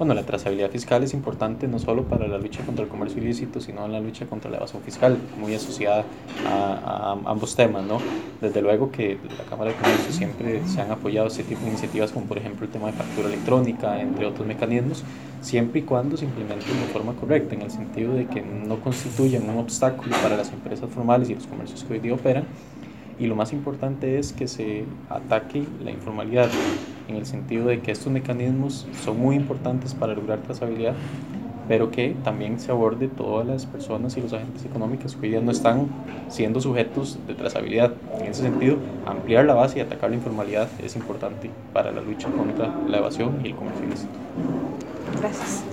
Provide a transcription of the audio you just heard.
Bueno, la trazabilidad fiscal es importante no solo para la lucha contra el comercio ilícito, sino en la lucha contra la evasión fiscal, muy asociada a, ambos temas, ¿no? Desde luego que la Cámara de Comercio siempre se han apoyado este tipo de iniciativas, como por ejemplo el tema de factura electrónica, entre otros mecanismos, siempre y cuando se implementen de forma correcta, en el sentido de que no constituyan un obstáculo para las empresas formales y los comercios que hoy día operan, y lo más importante es que se ataque la informalidad en el sentido de que estos mecanismos son muy importantes para lograr trazabilidad, pero que también se aborde todas las personas y los agentes económicos que hoy día no están siendo sujetos de trazabilidad. En ese sentido, ampliar la base y atacar la informalidad es importante para la lucha contra la evasión y el comercio Gracias.